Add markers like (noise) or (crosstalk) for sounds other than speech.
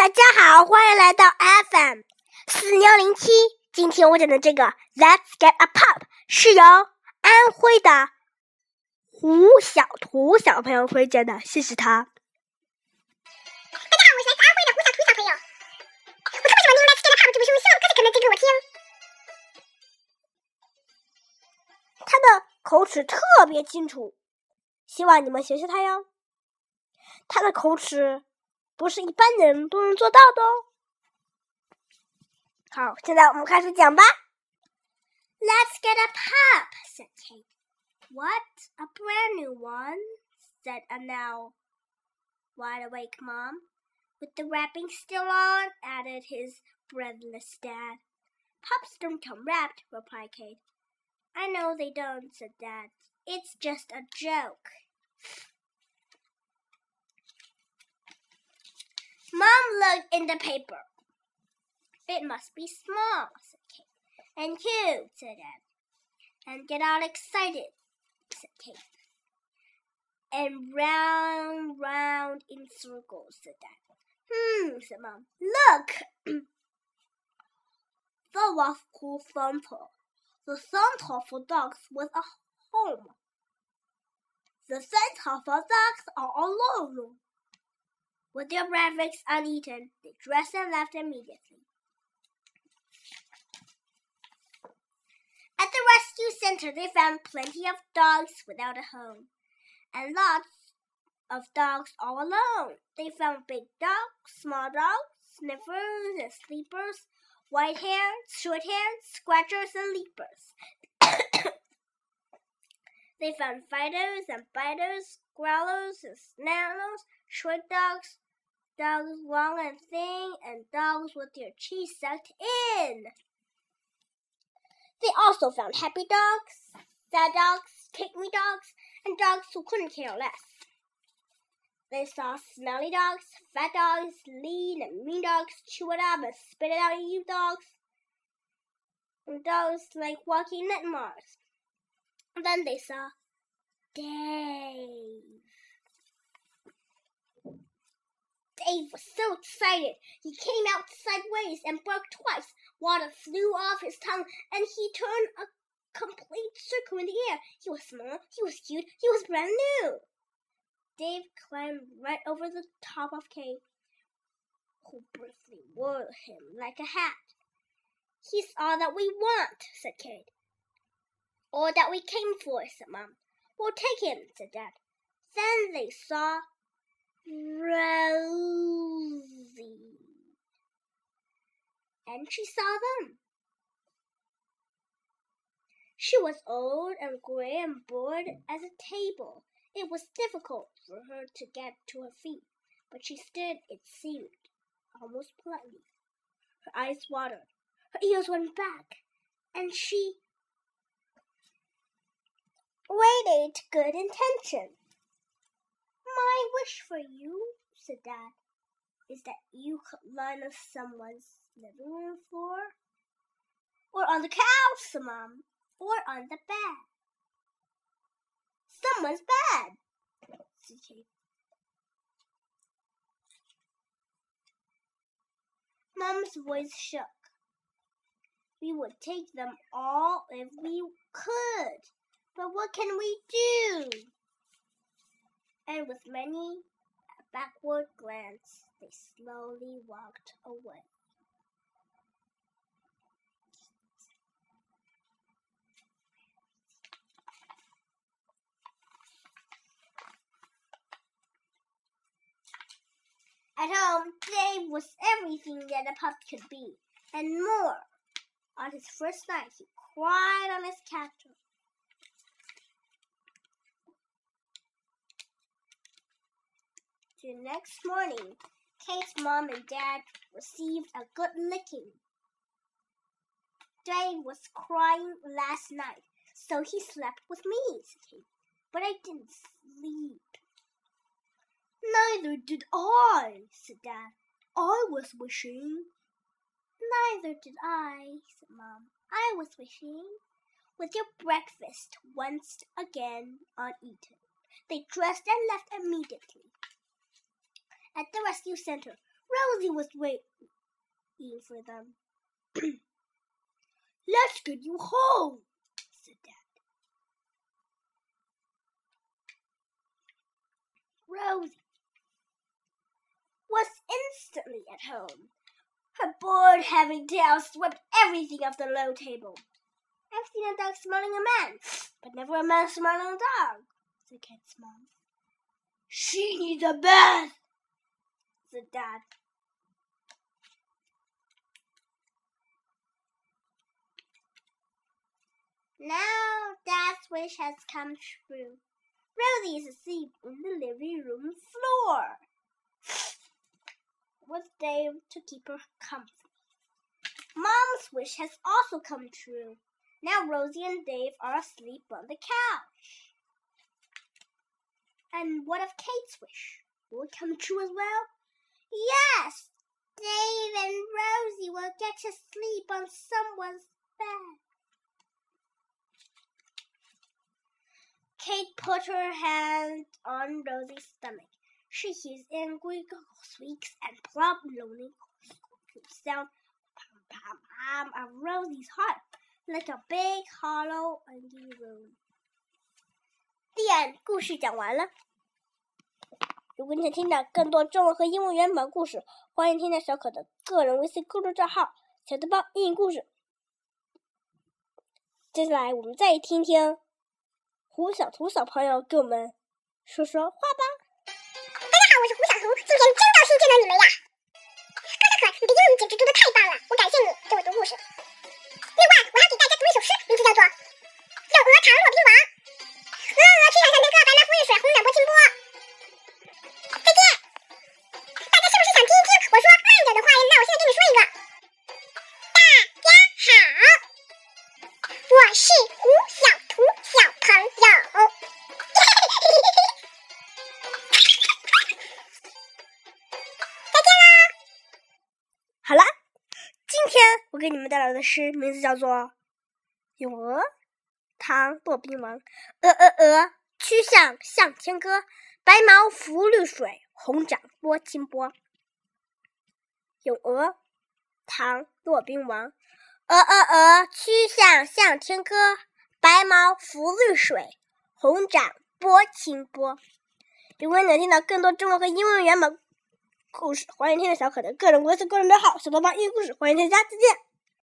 大家好，欢迎来到 FM 四幺零七。今天我讲的这个 Let's Get a Pop 是由安徽的胡小图小朋友推荐的，谢谢他。大家好，我是来自安徽的胡小图小朋友。我特别喜欢听 Let's Get a Pop 这本书，希望可能讲给我听。他的口齿特别清楚，希望你们学学他哟。他的口齿。不是一般人都能做到的哦。好，现在我们开始讲吧。Let's get a pup, said Kate. What? A brand new one? said a now wide awake mom. With the wrapping still on, added his breathless dad. Pups don't come wrapped, replied Kate. I know they don't, said Dad. It's just a joke. Looked in the paper. It must be small, said Kate. And cute, said Dad. And get all excited, said Kate. And round, round in circles, said Dad. Hmm, said Mom. Look! (clears throat) the was called Santa. The Santa for dogs was a home. The Santa for dogs are alone. With their breakfast uneaten, they dressed and left immediately. At the rescue center, they found plenty of dogs without a home, and lots of dogs all alone. They found big dogs, small dogs, sniffers and sleepers, white haired, short haired, scratchers and leapers. They found fighters and biters, growlers and snarlers, short dogs, dogs long and thin, and dogs with their cheeks sucked in. They also found happy dogs, sad dogs, take me dogs, and dogs who couldn't care less. They saw smelly dogs, fat dogs, lean and mean dogs, chew it up and spit it out you dogs, and dogs like walking nightmares. Then they saw Dave. Dave was so excited. He came out sideways and barked twice. Water flew off his tongue, and he turned a complete circle in the air. He was small, he was cute, he was brand new. Dave climbed right over the top of Kate, who briefly wore him like a hat. He's all that we want, said Kate. All that we came for, said Mom. We'll take him, said Dad. Then they saw Rosie. And she saw them. She was old and gray and bored as a table. It was difficult for her to get to her feet, but she stood, it seemed, almost politely. Her eyes watered, her ears went back, and she waited good intention. My wish for you, said Dad, is that you could learn on someone's living room floor, or on the couch, Mom, or on the bed. Someone's bed, said Kate. Mom's voice shook. We would take them all if we could, but what can we do? and with many a backward glance, they slowly walked away. At home, Dave was everything that a pup could be, and more. On his first night, he cried on his couch The next morning, Kate's mom and dad received a good licking. Dave was crying last night, so he slept with me, said Kate. But I didn't sleep. Neither did I, said Dad. I was wishing. Neither did I, said Mom. I was wishing. With your breakfast once again uneaten, they dressed and left immediately. At the rescue center, Rosie was waiting for them. (clears throat) Let's get you home, said Dad. Rosie was instantly at home. Her bored, heavy tail swept everything off the low table. I've seen a dog smelling a man, but never a man smelling a dog, said Kate's mom. She needs a bath, said Dad. Now Dad's wish has come true. Rosie is asleep on the living room floor with Dave to keep her company. Mom's wish has also come true. Now Rosie and Dave are asleep on the couch. And what of Kate's wish? Will it come true as well? Yes! Dave and Rosie will get to sleep on someone's bed. Kate put her hand on Rosie's stomach. She hears angry squeaks and plump lonely sound pam pam pam of Rosie's heart like a big hollow empty room. The end，故事讲完了。 如果你想听到更多中文和英文原版故事，欢迎添加小可的个人微信公众账号“小豆包英语故事”。接下来，我们再听听胡小图小朋友给我们说说话吧。大家好，我是胡小图，今天真高兴见到你们呀！哥哥可，你的英语简直读的太棒了，我感谢你给我读故事。是胡小图小朋友。再见啦好了，今天我给你们带来的诗名字叫做《咏鹅》，唐·骆宾王。鹅鹅鹅，曲项向天歌，白毛浮绿水，红掌拨清波。《咏鹅》，唐·骆宾王。鹅鹅鹅，曲项向天歌，白毛浮绿水，红掌拨清波。如果你能听到更多中文和英文原版故事，欢迎添加小可的个人微信公众号“小豆包英语故事”，欢迎添加，再见。